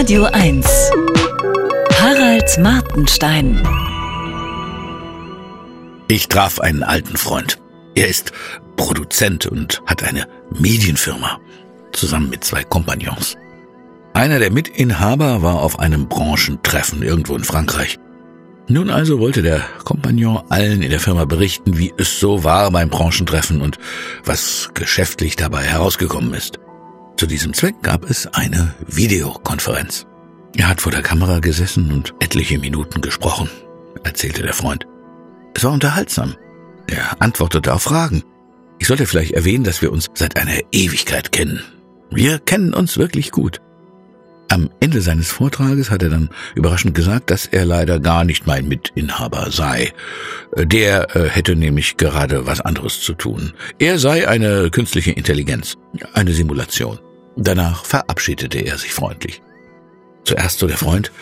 Radio 1. Harald Martenstein. Ich traf einen alten Freund. Er ist Produzent und hat eine Medienfirma, zusammen mit zwei Kompagnons. Einer der Mitinhaber war auf einem Branchentreffen irgendwo in Frankreich. Nun also wollte der Kompagnon allen in der Firma berichten, wie es so war beim Branchentreffen und was geschäftlich dabei herausgekommen ist. Zu diesem Zweck gab es eine Videokonferenz. Er hat vor der Kamera gesessen und etliche Minuten gesprochen, erzählte der Freund. Es war unterhaltsam. Er antwortete auf Fragen. Ich sollte vielleicht erwähnen, dass wir uns seit einer Ewigkeit kennen. Wir kennen uns wirklich gut. Am Ende seines Vortrages hat er dann überraschend gesagt, dass er leider gar nicht mein Mitinhaber sei. Der äh, hätte nämlich gerade was anderes zu tun. Er sei eine künstliche Intelligenz, eine Simulation. Danach verabschiedete er sich freundlich. Zuerst so der Freund,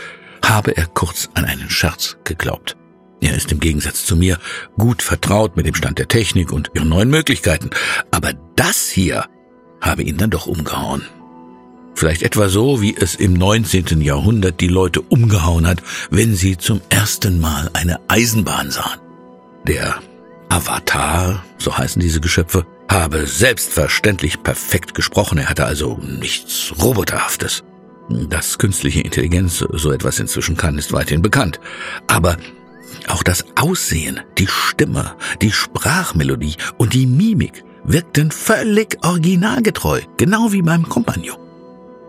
habe er kurz an einen Scherz geglaubt. Er ist im Gegensatz zu mir gut vertraut mit dem Stand der Technik und ihren neuen Möglichkeiten. Aber das hier habe ihn dann doch umgehauen. Vielleicht etwa so, wie es im 19. Jahrhundert die Leute umgehauen hat, wenn sie zum ersten Mal eine Eisenbahn sahen. Der Avatar, so heißen diese Geschöpfe, habe selbstverständlich perfekt gesprochen, er hatte also nichts Roboterhaftes. Dass künstliche Intelligenz so etwas inzwischen kann, ist weithin bekannt. Aber auch das Aussehen, die Stimme, die Sprachmelodie und die Mimik wirkten völlig originalgetreu, genau wie beim Kompagnon.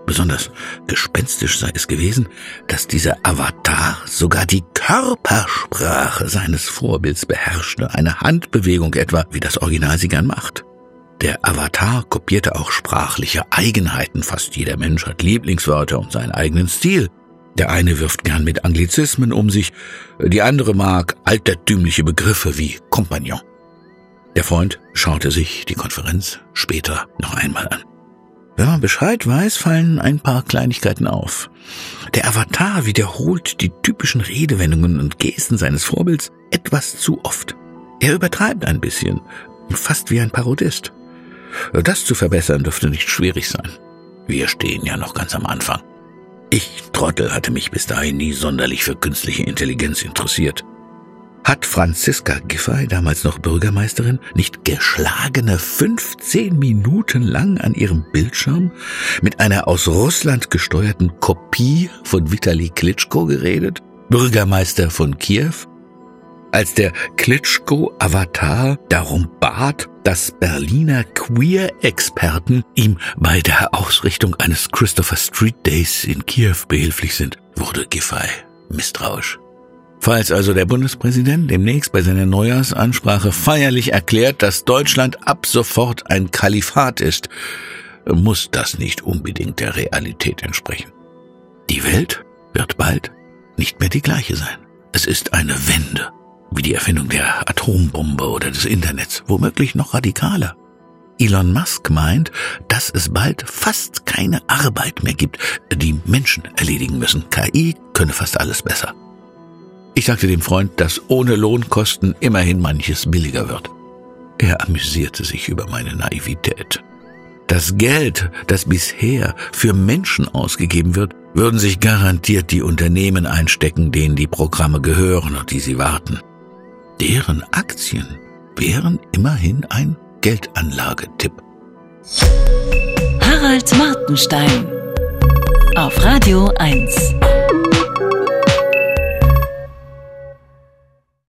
Besonders gespenstisch sei es gewesen, dass dieser Avatar sogar die Körpersprache seines Vorbilds beherrschte, eine Handbewegung etwa, wie das Original sie gern macht. Der Avatar kopierte auch sprachliche Eigenheiten. Fast jeder Mensch hat Lieblingswörter und seinen eigenen Stil. Der eine wirft gern mit Anglizismen um sich, die andere mag altertümliche Begriffe wie Kompagnon. Der Freund schaute sich die Konferenz später noch einmal an. Wenn man Bescheid weiß, fallen ein paar Kleinigkeiten auf. Der Avatar wiederholt die typischen Redewendungen und Gesten seines Vorbilds etwas zu oft. Er übertreibt ein bisschen, fast wie ein Parodist. Das zu verbessern dürfte nicht schwierig sein. Wir stehen ja noch ganz am Anfang. Ich, Trottel, hatte mich bis dahin nie sonderlich für künstliche Intelligenz interessiert. Hat Franziska Giffey, damals noch Bürgermeisterin, nicht geschlagene 15 Minuten lang an ihrem Bildschirm mit einer aus Russland gesteuerten Kopie von Vitali Klitschko geredet? Bürgermeister von Kiew? als der Klitschko-Avatar darum bat, dass Berliner Queer-Experten ihm bei der Ausrichtung eines Christopher Street Days in Kiew behilflich sind, wurde Giffey misstrauisch. Falls also der Bundespräsident demnächst bei seiner Neujahrsansprache feierlich erklärt, dass Deutschland ab sofort ein Kalifat ist, muss das nicht unbedingt der Realität entsprechen. Die Welt wird bald nicht mehr die gleiche sein. Es ist eine Wende wie die Erfindung der Atombombe oder des Internets, womöglich noch radikaler. Elon Musk meint, dass es bald fast keine Arbeit mehr gibt, die Menschen erledigen müssen. KI könne fast alles besser. Ich sagte dem Freund, dass ohne Lohnkosten immerhin manches billiger wird. Er amüsierte sich über meine Naivität. Das Geld, das bisher für Menschen ausgegeben wird, würden sich garantiert die Unternehmen einstecken, denen die Programme gehören und die sie warten. Deren Aktien wären immerhin ein Geldanlagetipp. Harald Martenstein auf Radio 1.